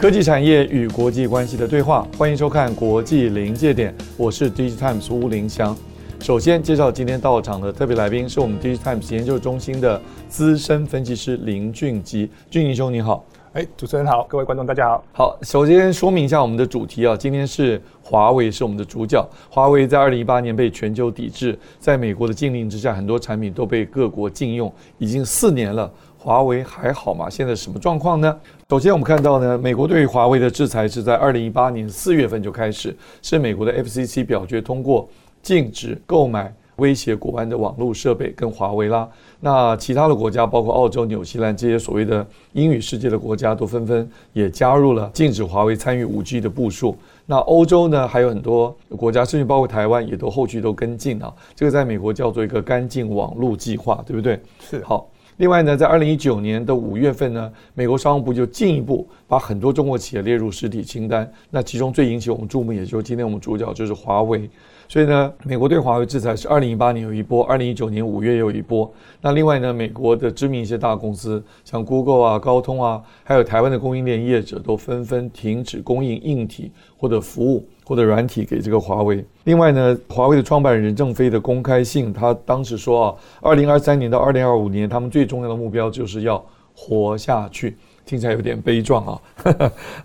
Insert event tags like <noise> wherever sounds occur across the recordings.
科技产业与国际关系的对话，欢迎收看《国际临界点》，我是 DigiTimes 吴林祥。首先介绍今天到场的特别来宾，是我们 DigiTimes 研究中心的资深分析师林俊吉。俊吉兄，你好。哎，主持人好，各位观众大家好。好，首先说明一下我们的主题啊，今天是华为是我们的主角。华为在二零一八年被全球抵制，在美国的禁令之下，很多产品都被各国禁用，已经四年了。华为还好吗？现在什么状况呢？首先，我们看到呢，美国对于华为的制裁是在二零一八年四月份就开始，是美国的 FCC 表决通过，禁止购买威胁国安的网络设备跟华为啦。那其他的国家，包括澳洲、纽西兰这些所谓的英语世界的国家，都纷纷也加入了禁止华为参与五 G 的部署。那欧洲呢，还有很多国家，甚至包括台湾，也都后续都跟进啊。这个在美国叫做一个干净网络计划，对不对？是。好。另外呢，在二零一九年的五月份呢，美国商务部就进一步把很多中国企业列入实体清单。那其中最引起我们注目，也就是今天我们主角就是华为。所以呢，美国对华为制裁是二零一八年有一波，二零一九年五月又有一波。那另外呢，美国的知名一些大公司，像 Google 啊、高通啊，还有台湾的供应链业者，都纷纷停止供应硬体或者服务。或者软体给这个华为。另外呢，华为的创办人任正非的公开信，他当时说啊，二零二三年到二零二五年，他们最重要的目标就是要活下去。听起来有点悲壮啊，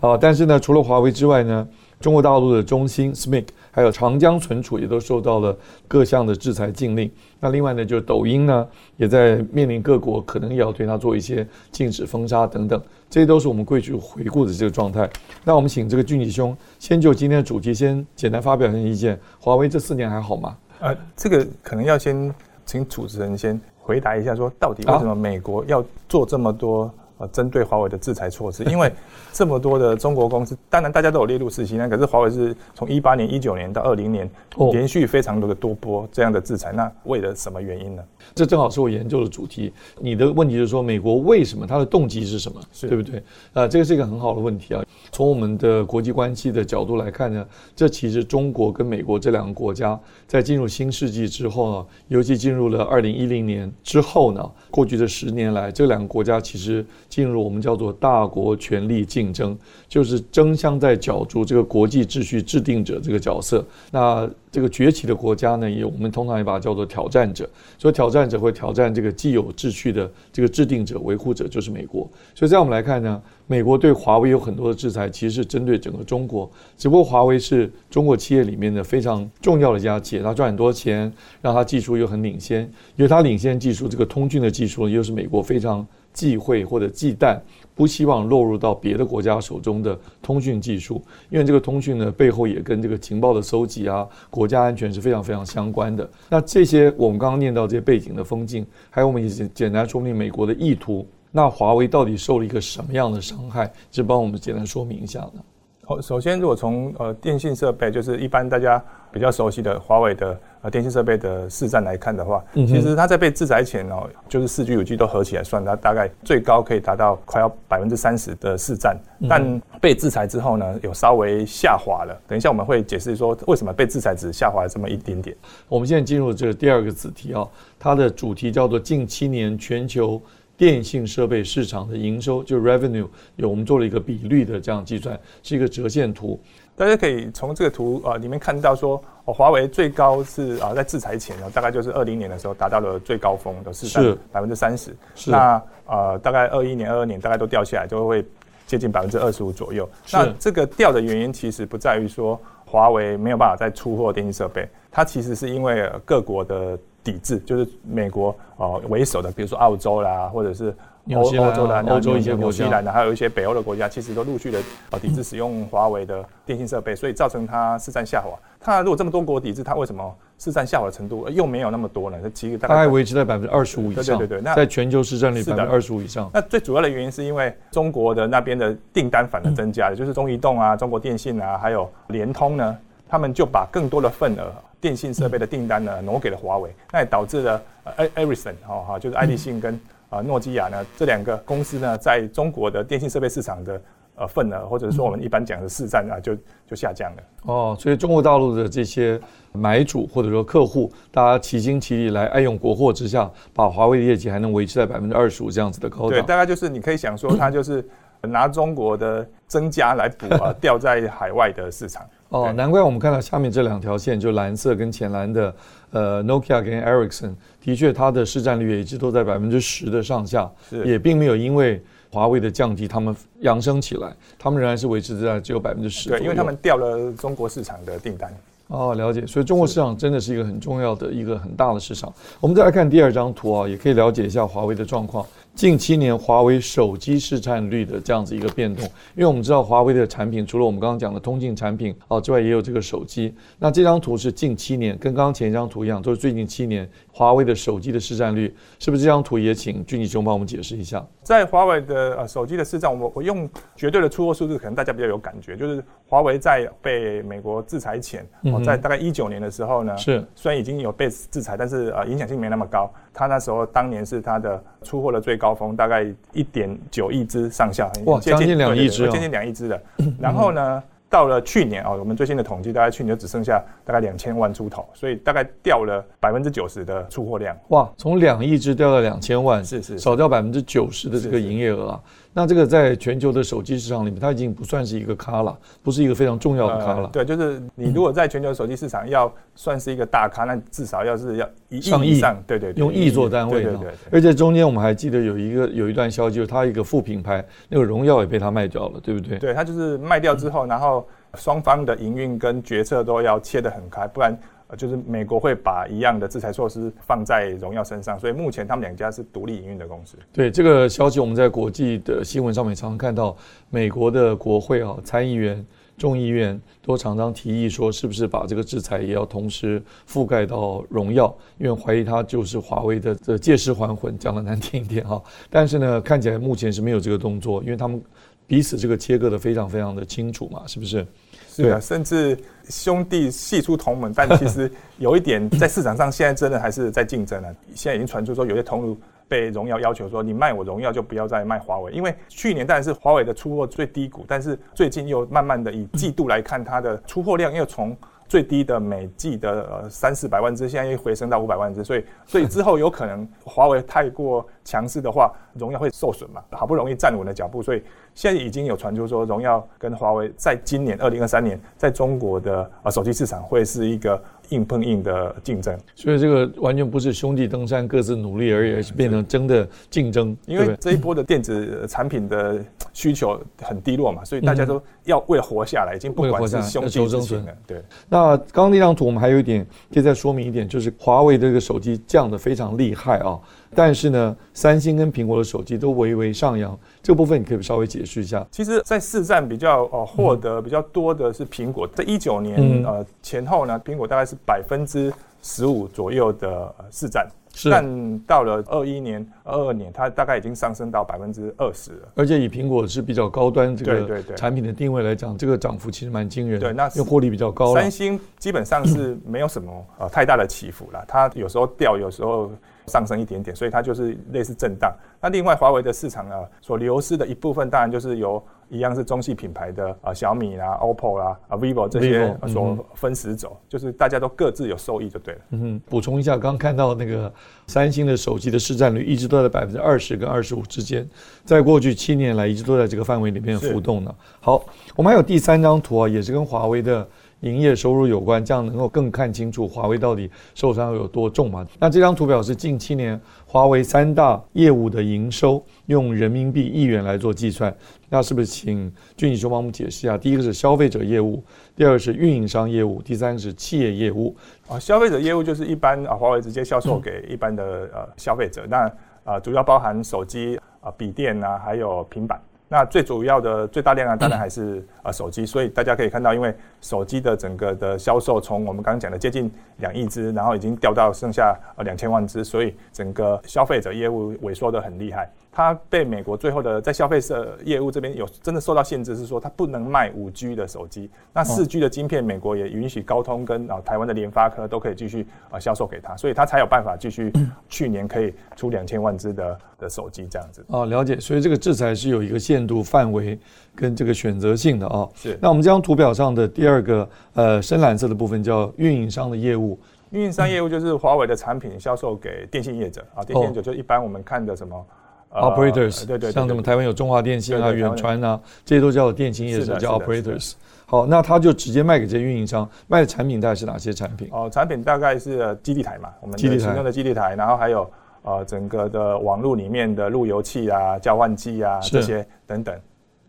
<laughs> 啊，但是呢，除了华为之外呢，中国大陆的中兴、SMIC，还有长江存储也都受到了各项的制裁禁令。那另外呢，就是抖音呢，也在面临各国可能也要对它做一些禁止、封杀等等。这些都是我们过去回顾的这个状态。那我们请这个俊吉兄先就今天的主题先简单发表一下意见。华为这四年还好吗？呃，这个可能要先请主持人先回答一下，说到底为什么美国要做这么多？呃，针对华为的制裁措施，因为这么多的中国公司，当然大家都有列入实习，那可是华为是从一八年、一九年到二零年，连续非常多的多波这样的制裁，那为了什么原因呢？这正好是我研究的主题。你的问题就是说，美国为什么它的动机是什么？对不对？啊，这个是一个很好的问题啊。从我们的国际关系的角度来看呢，这其实中国跟美国这两个国家在进入新世纪之后呢，尤其进入了二零一零年之后呢，过去这十年来，这两个国家其实。进入我们叫做大国权力竞争，就是争相在角逐这个国际秩序制定者这个角色。那这个崛起的国家呢，也我们通常也把它叫做挑战者。所以挑战者会挑战这个既有秩序的这个制定者、维护者，就是美国。所以这样我们来看呢，美国对华为有很多的制裁，其实是针对整个中国。只不过华为是中国企业里面的非常重要的一家企业，它赚很多钱，让它技术又很领先。因为它领先技术，这个通讯的技术又是美国非常。忌讳或者忌惮，不希望落入到别的国家手中的通讯技术，因为这个通讯呢，背后也跟这个情报的搜集啊、国家安全是非常非常相关的。那这些我们刚刚念到这些背景的风景，还有我们也简单说明美国的意图。那华为到底受了一个什么样的伤害？就帮我们简单说明一下呢？好，首先如果从呃电信设备，就是一般大家比较熟悉的华为的呃电信设备的市占来看的话，嗯、其实它在被制裁前哦，就是四 G、五 G 都合起来算，它大概最高可以达到快要百分之三十的市占。但被制裁之后呢，有稍微下滑了。等一下我们会解释说为什么被制裁只下滑了这么一点点。我们现在进入这个第二个子题啊、哦，它的主题叫做近七年全球。电信设备市场的营收就 revenue 有我们做了一个比率的这样计算，是一个折线图。大家可以从这个图啊里面看到说，哦，华为最高是啊在制裁前呢，大概就是二零年的时候达到了最高峰的市占百分之三十。是。那呃大概二一年、二二年大概都掉下来，就会接近百分之二十五左右。是。那这个掉的原因其实不在于说华为没有办法再出货电信设备，它其实是因为各国的。抵制就是美国呃为首的，比如说澳洲啦，或者是欧欧洲的欧洲一些纽西兰的，还有一些北欧的国家，其实都陆续的呃抵制使用华为的电信设备，所以造成它市占下滑。它如果这么多国抵制，它为什么市占下滑的程度又没有那么多呢？它其实大概维持在百分之二十五以上。对对对，那在全球市占率百分之二十五以上。那最主要的原因是因为中国的那边的订单反而增加了，嗯、就是中移动啊、中国电信啊，还有联通呢，他们就把更多的份额电信设备的订单呢挪给了华为，那也导致了呃，Ericsson 哈哈，就是爱立信跟啊诺基亚呢这两个公司呢，在中国的电信设备市场的。呃，份额或者是说我们一般讲的市占啊，就就下降了。哦，所以中国大陆的这些买主或者说客户，大家齐心齐力来爱用国货之下，把华为的业绩还能维持在百分之二十五这样子的高档。对，大概就是你可以想说，它就是拿中国的增加来补啊 <laughs> 掉在海外的市场。哦，难怪我们看到下面这两条线，就蓝色跟浅蓝的，呃，Nokia 跟 Ericsson，的确它的市占率也一直都在百分之十的上下，也并没有因为。华为的降低，他们扬升起来，他们仍然是维持在只有百分之十。对，因为他们掉了中国市场的订单。哦，了解。所以中国市场真的是一个很重要的一个很大的市场。我们再来看第二张图啊，也可以了解一下华为的状况。近七年华为手机市占率的这样子一个变动，因为我们知道华为的产品除了我们刚刚讲的通信产品啊之外，也有这个手机。那这张图是近七年，跟刚刚前一张图一样，都是最近七年华为的手机的市占率，是不是这张图也请俊吉兄帮我们解释一下？在华为的呃手机的市占，我我用绝对的出货数字，可能大家比较有感觉，就是华为在被美国制裁前，哦，在大概一九年的时候呢，是虽然已经有被制裁，但是呃影响性没那么高。他那时候当年是他的出货的最高峰，大概一点九亿只上下，哇，接近两亿只，接近两亿只的。然后呢，到了去年啊，我们最新的统计，大概去年就只剩下大概两千万出头，所以大概掉了百分之九十的出货量。哇，从两亿只掉到两千万，是是，少掉百分之九十的这个营业额啊。那这个在全球的手机市场里面，它已经不算是一个咖了，不是一个非常重要的咖了。对，就是你如果在全球手机市场要算是一个大咖，那至少要是要一亿以上，对对，用亿做单位。对对对。而且中间我们还记得有一个有一段消息，就是它一个副品牌那个荣耀也被它卖掉了，对不对？对，它就是卖掉之后，然后双方的营运跟决策都要切得很开，不然。呃，就是美国会把一样的制裁措施放在荣耀身上，所以目前他们两家是独立营运的公司。对这个消息，我们在国际的新闻上面常常看到，美国的国会啊、参议员、众议院都常常提议说，是不是把这个制裁也要同时覆盖到荣耀，因为怀疑它就是华为的这借尸还魂，讲的难听一点哈。但是呢，看起来目前是没有这个动作，因为他们彼此这个切割的非常非常的清楚嘛，是不是？是啊，甚至兄弟系出同门，但其实有一点在市场上现在真的还是在竞争了。现在已经传出说，有些同路被荣耀要求说，你卖我荣耀就不要再卖华为，因为去年当然是华为的出货最低谷，但是最近又慢慢的以季度来看，它的出货量又从最低的每季的呃三四百万只，现在又回升到五百万只，所以所以之后有可能华为太过强势的话，<laughs> 荣耀会受损嘛。好不容易站稳了脚步，所以现在已经有传出说，荣耀跟华为在今年二零二三年在中国的呃手机市场会是一个硬碰硬的竞争。所以这个完全不是兄弟登山各自努力而已，而是变成真的竞争。因为这一波的电子产品的需求很低落嘛，所以大家都要为了活下来，已经不管是兄弟之情了。对。那刚刚那张图我们还有一点可以再说明一点，就是华为这个手机降的非常厉害啊。但是呢，三星跟苹果的手机都微微上扬，这个部分你可以稍微解释一下。其实，在市占比较呃获得比较多的是苹果，在一九年、嗯、呃前后呢，苹果大概是百分之十五左右的市占，是。但到了二一年、二二年，它大概已经上升到百分之二十了。而且以苹果是比较高端这个产品的定位来讲，这个涨幅其实蛮惊人的。对，那因为获利比较高。三星基本上是没有什么呃太大的起伏了，它有时候掉，有时候。上升一点点，所以它就是类似震荡。那另外，华为的市场啊，所流失的一部分，当然就是由一样是中系品牌的啊小米啦、OPPO 啦、啊 vivo 这些所分时走，就是大家都各自有受益就对了。嗯哼，补充一下，刚刚看到那个三星的手机的市占率一直都在百分之二十跟二十五之间，在过去七年来一直都在这个范围里面浮动呢。好，我们还有第三张图啊，也是跟华为的。营业收入有关，这样能够更看清楚华为到底受伤有多重嘛？那这张图表是近七年华为三大业务的营收，用人民币亿元来做计算。那是不是请俊宇兄帮我们解释一下？第一个是消费者业务，第二个是运营商业务，第三个是企业业务。啊，消费者业务就是一般啊，华为直接销售给一般的呃消费者。那啊，主要包含手机啊、笔电啊，还有平板。那最主要的最大量啊，当然还是呃手机。所以大家可以看到，因为手机的整个的销售从我们刚刚讲的接近两亿只，然后已经掉到剩下呃两千万只，所以整个消费者业务萎缩的很厉害。它被美国最后的在消费者业务这边有真的受到限制，是说它不能卖五 G 的手机。那四 G 的晶片，美国也允许高通跟啊台湾的联发科都可以继续啊销售给他，所以他才有办法继续 <clears throat> 去年可以出两千万只的的手机这样子。哦，了解。所以这个制裁是有一个限度范围跟这个选择性的啊。是。那我们这张图表上的第二个呃深蓝色的部分叫运营商的业务。运营商业务就是华为的产品销售给电信业者啊，电信业者就一般我们看的什么。Operators，、呃、对，对对，像什么台湾有中华电信啊、远传啊，这些都叫电信业者，叫 Operators。好，那他就直接卖给这些运营商，卖的产品大概是哪些产品？哦，产品大概是基地台嘛，我们的使用的基地台，然后还有呃整个的网络里面的路由器啊、交换机啊这些等等。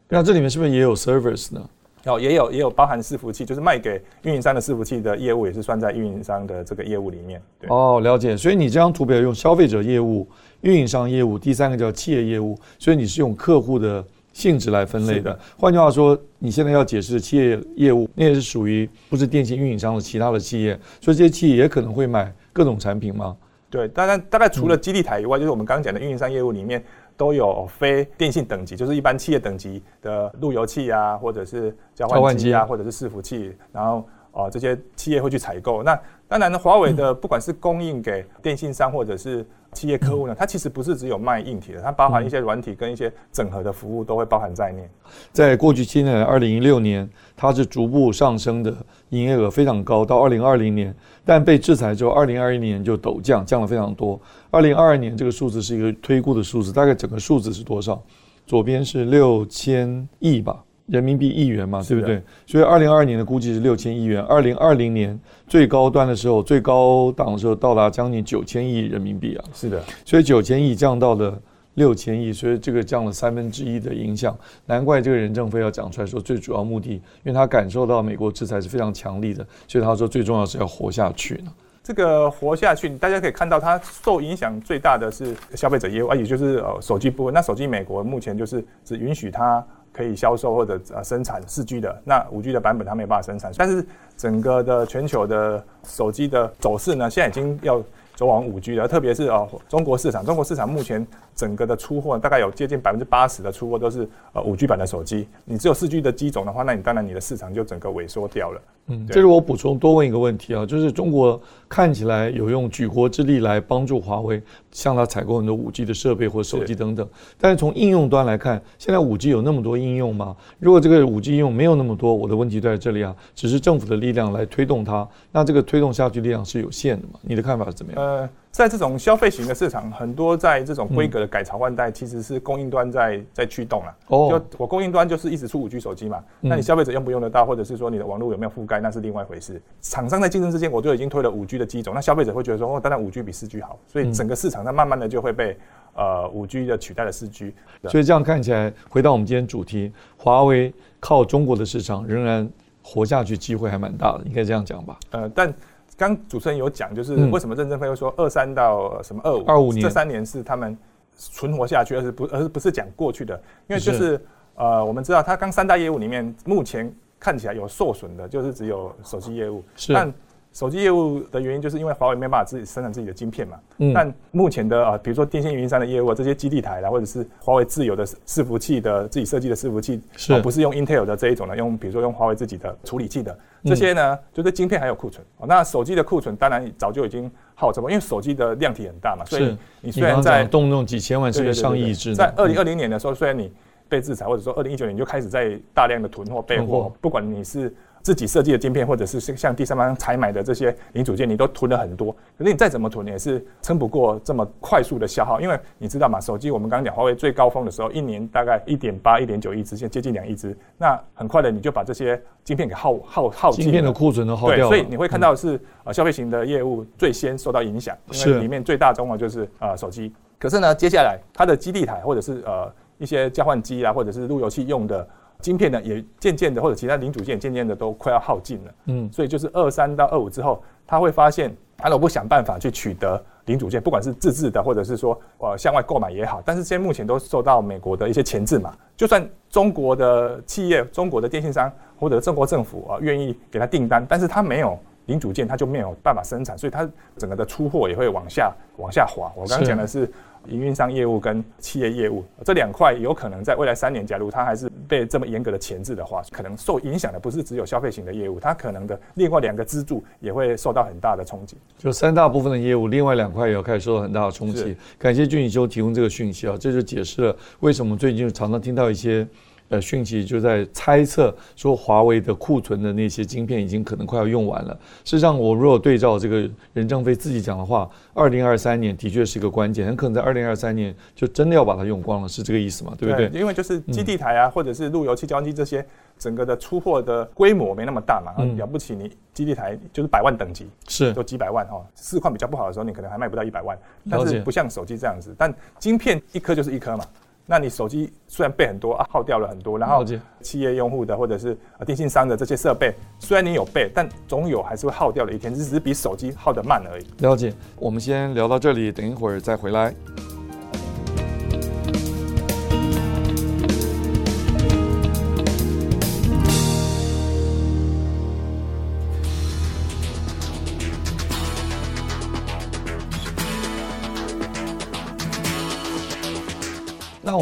那这里面是不是也有 Servers 呢？哦，也有也有包含伺服器，就是卖给运营商的伺服器的业务也是算在运营商的这个业务里面。对。哦，了解。所以你这张图表用消费者业务。运营商业务，第三个叫企业业务，所以你是用客户的性质来分类的。换句话说，你现在要解释的企业业务，那也是属于不是电信运营商的其他的企业，所以这些企业也可能会买各种产品吗？对，当然大概除了基地台以外，嗯、就是我们刚刚讲的运营商业务里面都有非电信等级，就是一般企业等级的路由器啊，或者是交换机啊，或者是伺服器，然后啊、呃、这些企业会去采购。那当然呢，华为的不管是供应给电信商或者是企业客户呢，它其实不是只有卖硬体的，它包含一些软体跟一些整合的服务都会包含在内。在过去七年，二零一六年它是逐步上升的，营业额非常高，到二零二零年，但被制裁之后，二零二一年就陡降，降了非常多。二零二二年这个数字是一个推估的数字，大概整个数字是多少？左边是六千亿吧。人民币亿元嘛，对不对？所以二零二二年的估计是六千亿元，二零二零年最高端的时候，最高档的时候到达将近九千亿人民币啊。是的，所以九千亿降到了六千亿，所以这个降了三分之一的影响。难怪这个任正非要讲出来说，最主要目的，因为他感受到美国制裁是非常强力的，所以他说最重要是要活下去呢。这个活下去，大家可以看到，它受影响最大的是消费者业务啊，也就是呃手机部分。那手机美国目前就是只允许它。可以销售或者呃生产四 G 的，那五 G 的版本它没有办法生产，但是整个的全球的手机的走势呢，现在已经要。走往五 G 了，特别是啊，中国市场，中国市场目前整个的出货大概有接近百分之八十的出货都是呃五 G 版的手机。你只有四 G 的机种的话，那你当然你的市场就整个萎缩掉了。嗯，这是我补充多问一个问题啊，就是中国看起来有用举国之力来帮助华为，向他采购很多五 G 的设备或手机等等。但是从应用端来看，现在五 G 有那么多应用吗？如果这个五 G 应用没有那么多，我的问题在这里啊，只是政府的力量来推动它，那这个推动下去力量是有限的嘛？你的看法是怎么样？呃。在这种消费型的市场，很多在这种规格的改朝换代，其实是供应端在在驱动了。哦，就我供应端就是一直出五 G 手机嘛，那你消费者用不用得到，或者是说你的网络有没有覆盖，那是另外一回事。厂商在竞争之间，我就已经推了五 G 的机种，那消费者会觉得说，哦，当然五 G 比四 G 好，所以整个市场它慢慢的就会被呃五 G 的取代了四 G。所以这样看起来，回到我们今天主题，华为靠中国的市场仍然活下去，机会还蛮大的，应该这样讲吧？呃，但。刚主持人有讲，就是为什么任正非会说二三到什么二五？二五年。这三年是他们存活下去，而是不而是不是讲过去的？因为就是，是。呃，我们知道他刚三大业务里面，目前看起来有受损的，就是只有手机业务。但手机业务的原因，就是因为华为没办法自己生产自己的晶片嘛。嗯。但目前的啊，比如说电信运营商的业务，这些基地台啦，或者是华为自有的伺服器的自己设计的伺服器，是、啊、不是用 Intel 的这一种呢？用比如说用华为自己的处理器的这些呢，嗯、就是晶片还有库存。那手机的库存当然早就已经耗着了，因为手机的量体很大嘛，所以你虽然在动不动几千万甚至上亿只，在二零二零年的时候，虽然你被制裁，或者说二零一九年就开始在大量的囤货备货，不管你是。自己设计的晶片，或者是像第三方采买的这些零组件，你都囤了很多。可是你再怎么囤，也是撑不过这么快速的消耗。因为你知道嘛，手机我们刚刚讲，华为最高峰的时候，一年大概一点八、一点九亿只，现在接近两亿只。那很快的，你就把这些晶片给耗耗耗尽。晶片的库存都耗掉。对，所以你会看到是呃消费型的业务最先受到影响，因为里面最大宗的就是呃手机。可是呢，接下来它的基地台或者是呃一些交换机啊，或者是路由器用的。晶片呢，也渐渐的或者其他零组件渐渐的都快要耗尽了。嗯，所以就是二三到二五之后，他会发现，他如果不想办法去取得零组件，不管是自制的或者是说呃向外购买也好，但是现在目前都受到美国的一些钳制嘛。就算中国的企业、中国的电信商或者中国政府啊愿意给他订单，但是他没有。零组件它就没有办法生产，所以它整个的出货也会往下往下滑。我刚刚讲的是营运商业务跟企业业务这两块，有可能在未来三年，假如它还是被这么严格的钳制的话，可能受影响的不是只有消费型的业务，它可能的另外两个支柱也会受到很大的冲击。就三大部分的业务，另外两块也要开始受到很大的冲击。感谢俊宇修提供这个讯息啊，这就解释了为什么最近常常听到一些。呃，讯息就在猜测说，华为的库存的那些晶片已经可能快要用完了。事实上，我如果对照这个任正非自己讲的话，二零二三年的确是一个关键，很可能在二零二三年就真的要把它用光了，是这个意思吗？对不对？对，因为就是基地台啊，嗯、或者是路由器、交换机这些，整个的出货的规模没那么大嘛。嗯。了不起，你基地台就是百万等级，是都几百万哈。市况比较不好的时候，你可能还卖不到一百万。但是不像手机这样子，但晶片一颗就是一颗嘛。那你手机虽然备很多啊，耗掉了很多，然后企业用户的或者是电信商的这些设备，虽然你有备，但总有还是会耗掉的一天，只是比手机耗得慢而已。了解，我们先聊到这里，等一会儿再回来。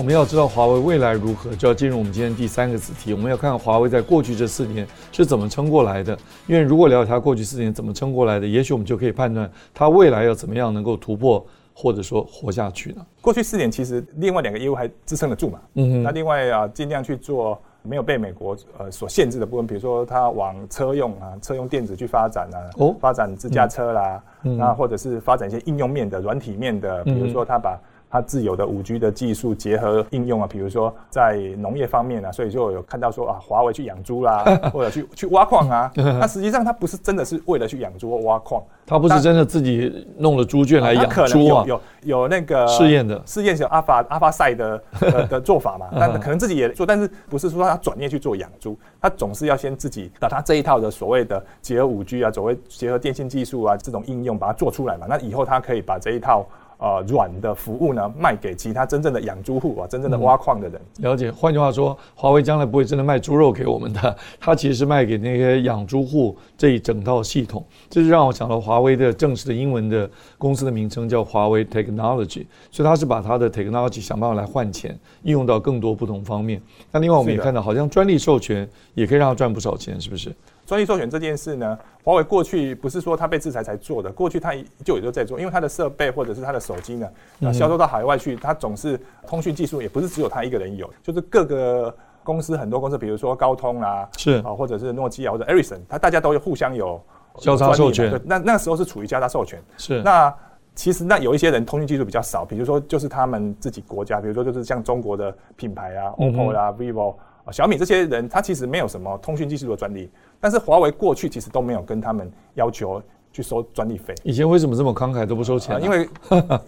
们要知道华为未来如何，就要进入我们今天第三个子题。我们要看看华为在过去这四年是怎么撑过来的。因为如果了解它过去四年怎么撑过来的，也许我们就可以判断它未来要怎么样能够突破，或者说活下去呢？过去四年其实另外两个业务还支撑得住嘛。嗯哼。那另外啊，尽量去做没有被美国呃所限制的部分，比如说它往车用啊、车用电子去发展啊，哦，发展自驾车啦，嗯，那或者是发展一些应用面的、软体面的，比如说它把。它自有的五 G 的技术结合应用啊，比如说在农业方面啊，所以就有看到说啊，华为去养猪啦，<laughs> 或者去去挖矿啊。<laughs> 那实际上它不是真的是为了去养猪或挖矿，它不是真的自己弄了猪圈来养猪啊。有有有那个试验的试验小阿法阿法赛的的 <laughs> 的做法嘛？但可能自己也做，但是不是说他转业去做养猪，他总是要先自己把他这一套的所谓的结合五 G 啊，所谓结合电信技术啊这种应用把它做出来嘛？那以后他可以把这一套。呃，软的服务呢，卖给其他真正的养猪户啊，真正的挖矿的人。嗯、了解，换句话说，华为将来不会真的卖猪肉给我们的，<laughs> 它其实是卖给那些养猪户这一整套系统。这就让我想到华为的正式的英文的公司的名称叫华为 Technology，所以它是把它的 Technology 想办法来换钱，应用到更多不同方面。那另外我们也看到，好像专利授权也可以让它赚不少钱，是不是？专利授权这件事呢，华为过去不是说它被制裁才做的，过去它就也都在做，因为它的设备或者是它的手机呢，那，销售到海外去，它总是通讯技术也不是只有它一个人有，就是各个公司很多公司，比如说高通啦，是。啊，或者是诺基亚或者 Ericsson，它大家都有互相有交叉授权，那那时候是处于交叉授权，是。那其实那有一些人通讯技术比较少，比如说就是他们自己国家，比如说就是像中国的品牌啊，OPPO 啦，vivo。小米这些人，他其实没有什么通讯技术的专利，但是华为过去其实都没有跟他们要求去收专利费。以前为什么这么慷慨都不收钱、啊？因为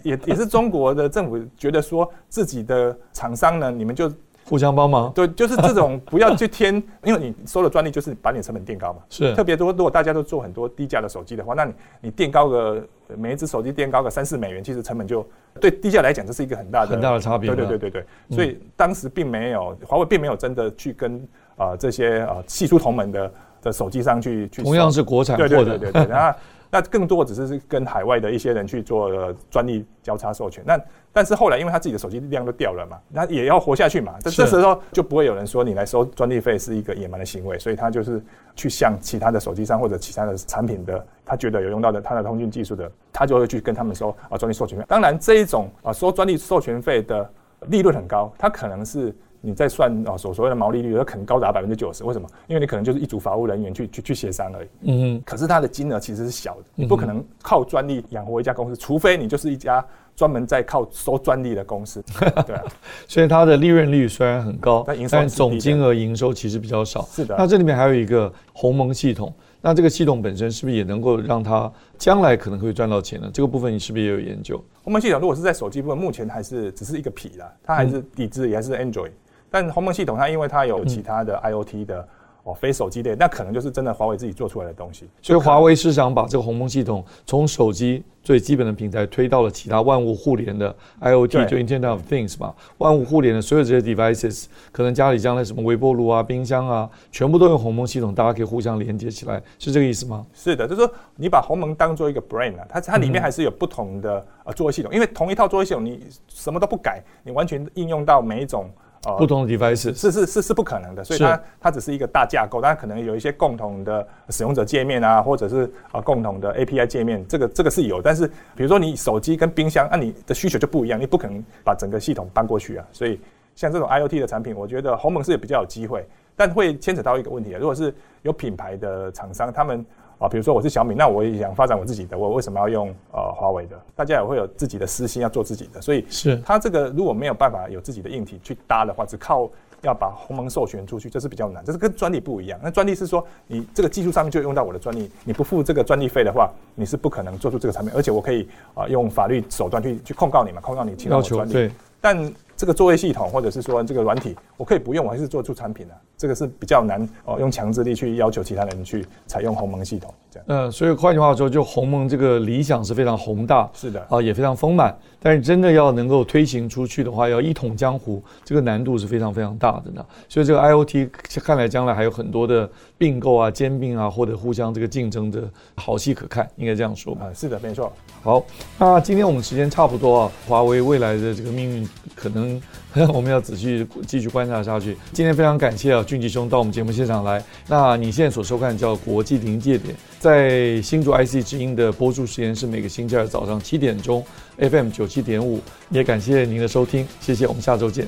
也也是中国的政府觉得说自己的厂商呢，你们就。互相帮忙，对，就是这种不要去添，因为你收了专利，就是把你的成本垫高嘛。<laughs> 是，特别多，如果大家都做很多低价的手机的话，那你你垫高个每一只手机垫高个三四美元，其实成本就对低价来讲，这是一个很大的很大的差别。对对对对对，所以当时并没有华为并没有真的去跟啊、呃、这些啊系出同门的的手机商去去。同样是国产货的，对对对对，然后。<laughs> 那更多的只是跟海外的一些人去做专利交叉授权。那但是后来，因为他自己的手机量都掉了嘛，他也要活下去嘛。这这时候就不会有人说你来收专利费是一个野蛮的行为，所以他就是去向其他的手机商或者其他的产品的，他觉得有用到的他的通讯技术的，他就会去跟他们收啊专利授权费。当然这一种啊收专利授权费的利润很高，它可能是。你在算啊，所所谓的毛利率，它可能高达百分之九十。为什么？因为你可能就是一组法务人员去去去协商而已。嗯哼。可是它的金额其实是小的，你不可能靠专利养活一家公司，除非你就是一家专门在靠收专利的公司。<laughs> 对啊。所以它的利润率虽然很高，但总金额营收其实比较少。是的。那这里面还有一个鸿蒙系统，那这个系统本身是不是也能够让它将来可能会赚到钱呢？这个部分你是不是也有研究？鸿蒙系统如果是在手机部分，目前还是只是一个皮啦，它还是底子也还是 Android。但鸿蒙系统它因为它有其他的 IoT 的。嗯哦，非手机类，那可能就是真的华为自己做出来的东西。所以华为是想把这个鸿蒙系统从手机最基本的平台推到了其他万物互联的 IoT，就 Internet of Things 嘛。万物互联的所有这些 devices，可能家里将来什么微波炉啊、冰箱啊，全部都用鸿蒙系统，大家可以互相连接起来，是这个意思吗？是的，就是说你把鸿蒙当做一个 brain 啊，它它里面还是有不同的呃作业系统，因为同一套作业系统你什么都不改，你完全应用到每一种。不同的 device 是是是是不可能的，所以它它只是一个大架构，但可能有一些共同的使用者界面啊，或者是啊共同的 API 界面，这个这个是有，但是比如说你手机跟冰箱，那、啊、你的需求就不一样，你不可能把整个系统搬过去啊。所以像这种 IoT 的产品，我觉得鸿蒙是比较有机会，但会牵扯到一个问题啊，如果是有品牌的厂商，他们。啊，比如说我是小米，那我也想发展我自己的，我为什么要用呃华为的？大家也会有自己的私心要做自己的，所以是它这个如果没有办法有自己的硬体去搭的话，只靠要把鸿蒙授权出去，这是比较难。这是跟专利不一样，那专利是说你这个技术上面就用到我的专利，你不付这个专利费的话，你是不可能做出这个产品，而且我可以啊用法律手段去去控告你嘛，控告你侵犯我专利。对，但。这个作业系统或者是说这个软体，我可以不用，我还是做出产品的，这个是比较难哦，用强制力去要求其他人去采用鸿蒙系统这样。呃，所以换句话说，就鸿蒙这个理想是非常宏大，是的啊，也非常丰满，但是真的要能够推行出去的话，要一统江湖，这个难度是非常非常大的呢。所以这个 IoT 看来将来还有很多的并购啊、兼并啊，或者互相这个竞争的好戏可看，应该这样说啊，是的，没错。好，那今天我们时间差不多啊，华为未来的这个命运可能。<laughs> 我们要仔细继续观察下去。今天非常感谢啊，俊吉兄到我们节目现场来。那你现在所收看叫国际临界点，在新竹 IC 之音的播出时间是每个星期二早上七点钟，FM 九七点五。也感谢您的收听，谢谢，我们下周见。